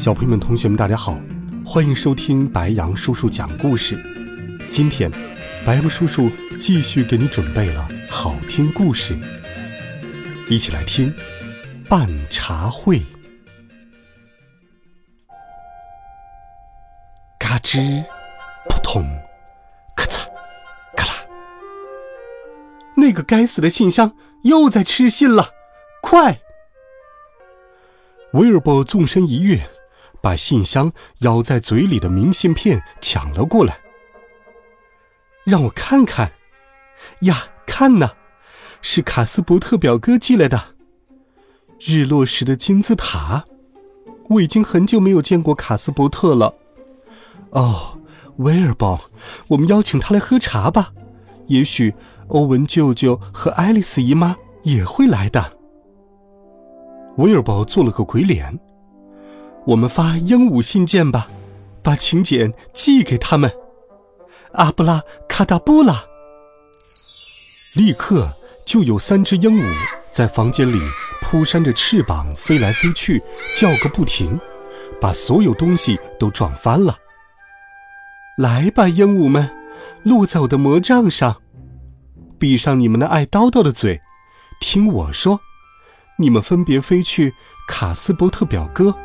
小朋友们、同学们，大家好，欢迎收听白羊叔叔讲故事。今天，白羊叔叔继续给你准备了好听故事，一起来听《办茶会》。嘎吱，扑通，咔嚓，咔啦，那个该死的信箱又在吃信了！快！威尔伯纵身一跃。把信箱咬在嘴里的明信片抢了过来，让我看看。呀，看呐，是卡斯伯特表哥寄来的。日落时的金字塔，我已经很久没有见过卡斯伯特了。哦，威尔伯，我们邀请他来喝茶吧。也许欧文舅舅和爱丽丝姨妈也会来的。威尔伯做了个鬼脸。我们发鹦鹉信件吧，把请柬寄给他们。阿布拉卡达布拉，立刻就有三只鹦鹉在房间里扑扇着翅膀飞来飞去，叫个不停，把所有东西都撞翻了。来吧，鹦鹉们，落在我的魔杖上，闭上你们那爱叨叨的嘴，听我说，你们分别飞去卡斯伯特表哥。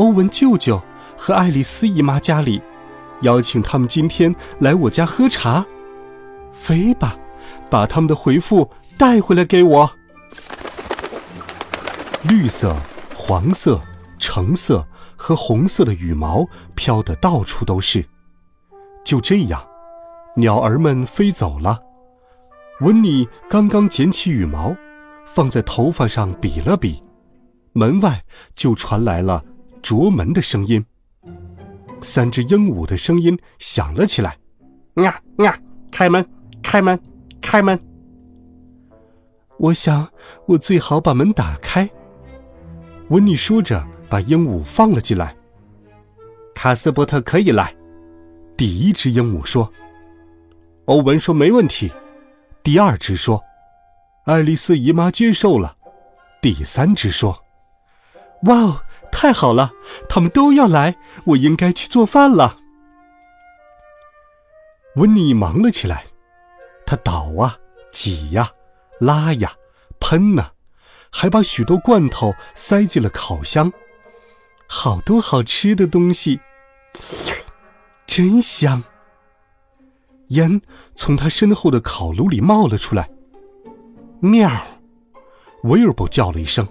欧文舅舅和爱丽丝姨妈家里，邀请他们今天来我家喝茶。飞吧，把他们的回复带回来给我。绿色、黄色、橙色和红色的羽毛飘得到处都是。就这样，鸟儿们飞走了。温妮刚刚捡起羽毛，放在头发上比了比，门外就传来了。啄门的声音，三只鹦鹉的声音响了起来，呀呀！开门，开门，开门！我想，我最好把门打开。温妮说着，把鹦鹉放了进来。卡斯伯特可以来。第一只鹦鹉说。欧文说没问题。第二只说。爱丽丝姨妈接受了。第三只说。哇哦！太好了，他们都要来，我应该去做饭了。温妮忙了起来，他倒啊，挤呀，拉呀，喷呐，还把许多罐头塞进了烤箱，好多好吃的东西，真香。烟从他身后的烤炉里冒了出来，喵！威尔伯叫了一声。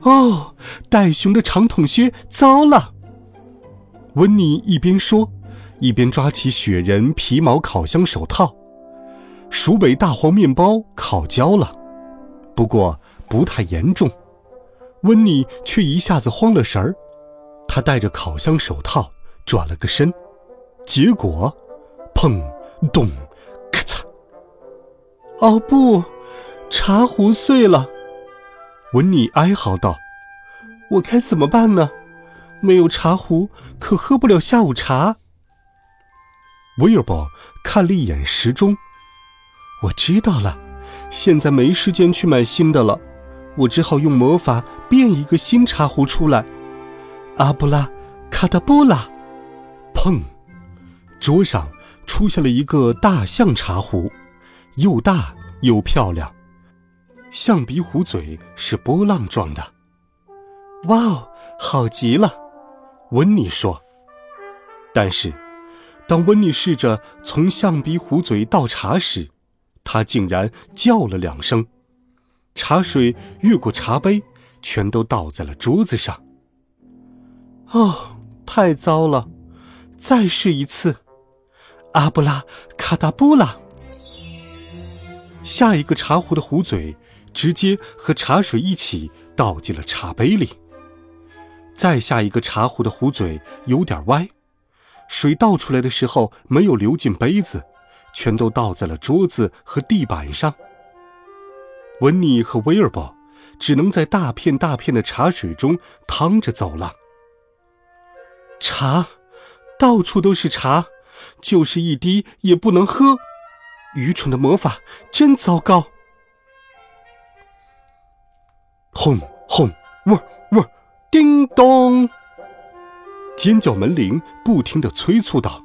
哦，袋熊的长筒靴，糟了！温妮一边说，一边抓起雪人皮毛烤箱手套。鼠北大黄面包烤焦了，不过不太严重。温妮却一下子慌了神儿，他戴着烤箱手套转了个身，结果，砰，咚，咔嚓！哦不，茶壶碎了！温妮哀嚎道：“我该怎么办呢？没有茶壶，可喝不了下午茶。”威尔伯看了一眼时钟，“我知道了，现在没时间去买新的了，我只好用魔法变一个新茶壶出来。”阿布拉卡达布拉，砰！桌上出现了一个大象茶壶，又大又漂亮。象鼻壶嘴是波浪状的，哇哦，好极了！温妮说。但是，当温妮试着从象鼻壶嘴倒茶时，他竟然叫了两声，茶水越过茶杯，全都倒在了桌子上。哦，太糟了！再试一次，阿布拉卡达布拉。下一个茶壶的壶嘴。直接和茶水一起倒进了茶杯里。再下一个茶壶的壶嘴有点歪，水倒出来的时候没有流进杯子，全都倒在了桌子和地板上。温妮和威尔伯只能在大片大片的茶水中趟着走了。茶，到处都是茶，就是一滴也不能喝。愚蠢的魔法，真糟糕！轰轰，嗡嗡，叮咚！尖叫门铃不停的催促道：“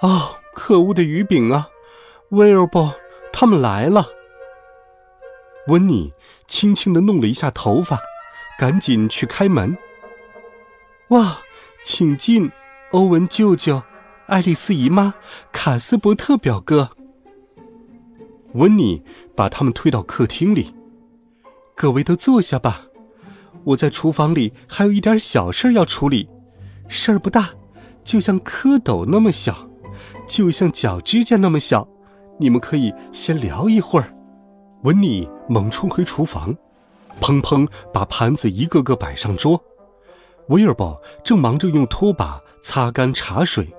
啊，可恶的鱼饼啊！威尔伯，他们来了。”温妮轻轻的弄了一下头发，赶紧去开门。哇，请进，欧文舅舅。爱丽丝姨妈，卡斯伯特表哥。温妮把他们推到客厅里，各位都坐下吧。我在厨房里还有一点小事要处理，事儿不大，就像蝌蚪那么小，就像脚指甲那么小。你们可以先聊一会儿。温妮猛冲回厨房，砰砰把盘子一个个摆上桌。威尔伯正忙着用拖把擦干茶水。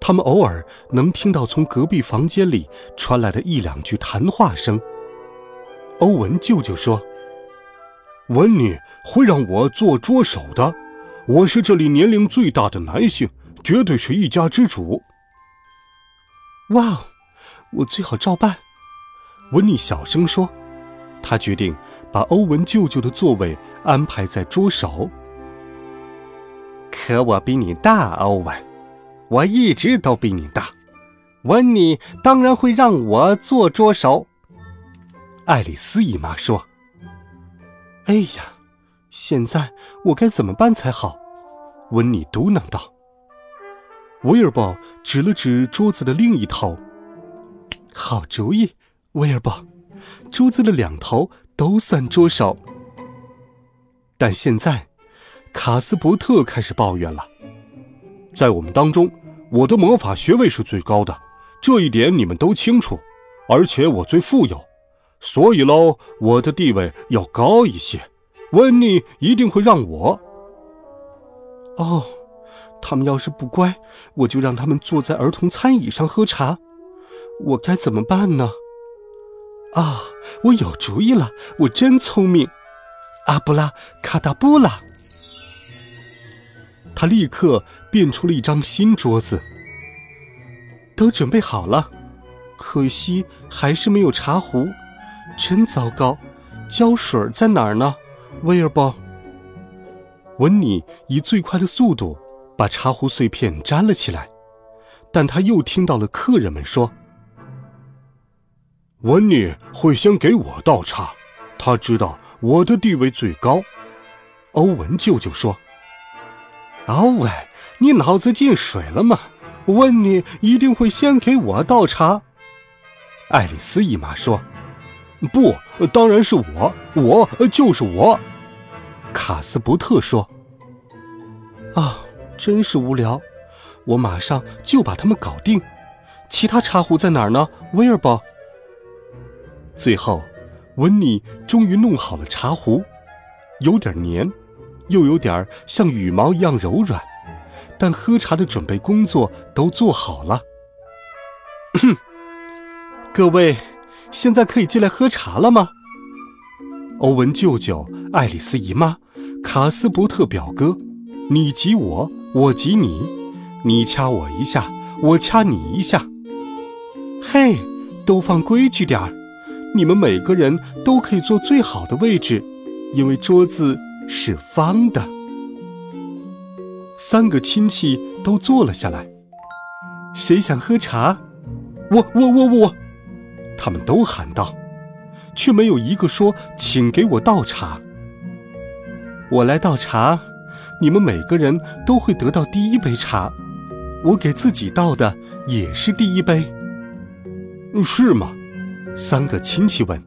他们偶尔能听到从隔壁房间里传来的一两句谈话声。欧文舅舅说：“温妮会让我做桌手的，我是这里年龄最大的男性，绝对是一家之主。”哇，我最好照办。”温妮小声说。他决定把欧文舅舅的座位安排在桌手。可我比你大，欧文。我一直都比你大，温妮当然会让我做桌手。爱丽丝姨妈说：“哎呀，现在我该怎么办才好？”温妮嘟囔道。威尔伯指了指桌子的另一头：“好主意，威尔伯，桌子的两头都算桌手。”但现在，卡斯伯特开始抱怨了，在我们当中。我的魔法学位是最高的，这一点你们都清楚。而且我最富有，所以喽，我的地位要高一些。温妮一定会让我。哦，他们要是不乖，我就让他们坐在儿童餐椅上喝茶。我该怎么办呢？啊，我有主意了！我真聪明。阿布拉卡达布拉。他立刻变出了一张新桌子，都准备好了，可惜还是没有茶壶，真糟糕！胶水在哪儿呢？威尔伯。温妮以最快的速度把茶壶碎片粘了起来，但他又听到了客人们说：“温妮会先给我倒茶，他知道我的地位最高。”欧文舅舅说。奥文，你脑子进水了吗？温妮一定会先给我倒茶。爱丽丝姨妈说：“不，当然是我，我就是我。”卡斯伯特说：“啊，真是无聊，我马上就把他们搞定。其他茶壶在哪儿呢？”威尔伯。最后，温妮终于弄好了茶壶，有点黏。又有点像羽毛一样柔软，但喝茶的准备工作都做好了。各位，现在可以进来喝茶了吗？欧文舅舅、爱丽丝姨妈、卡斯伯特表哥，你挤我，我挤你，你掐我一下，我掐你一下。嘿，都放规矩点儿，你们每个人都可以坐最好的位置，因为桌子。是方的。三个亲戚都坐了下来。谁想喝茶？我我我我！他们都喊道，却没有一个说“请给我倒茶”。我来倒茶，你们每个人都会得到第一杯茶。我给自己倒的也是第一杯。是吗？三个亲戚问。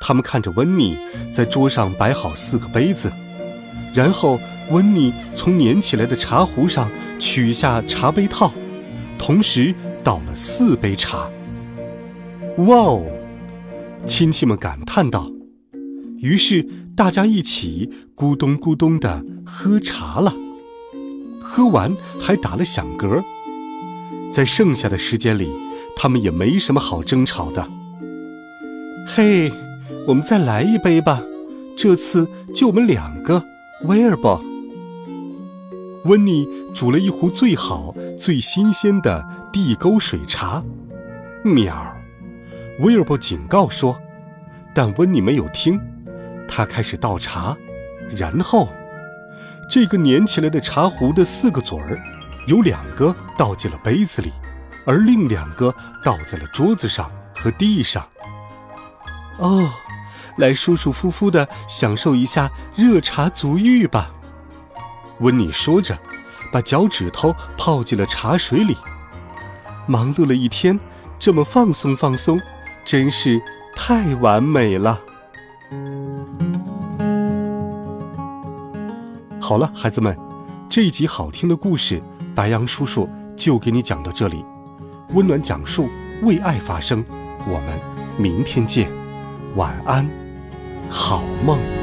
他们看着温妮在桌上摆好四个杯子，然后温妮从粘起来的茶壶上取下茶杯套，同时倒了四杯茶。哇哦！亲戚们感叹道。于是大家一起咕咚咕咚的喝茶了。喝完还打了响嗝。在剩下的时间里，他们也没什么好争吵的。嘿，我们再来一杯吧，这次就我们两个，威尔伯。温妮煮了一壶最好、最新鲜的地沟水茶。喵，威尔伯警告说，但温妮没有听。他开始倒茶，然后，这个粘起来的茶壶的四个嘴儿，有两个倒进了杯子里，而另两个倒在了桌子上和地上。哦，来舒舒服服的享受一下热茶足浴吧。温妮说着，把脚趾头泡进了茶水里。忙碌了一天，这么放松放松，真是太完美了。好了，孩子们，这一集好听的故事，白羊叔叔就给你讲到这里。温暖讲述，为爱发声。我们明天见，晚安，好梦。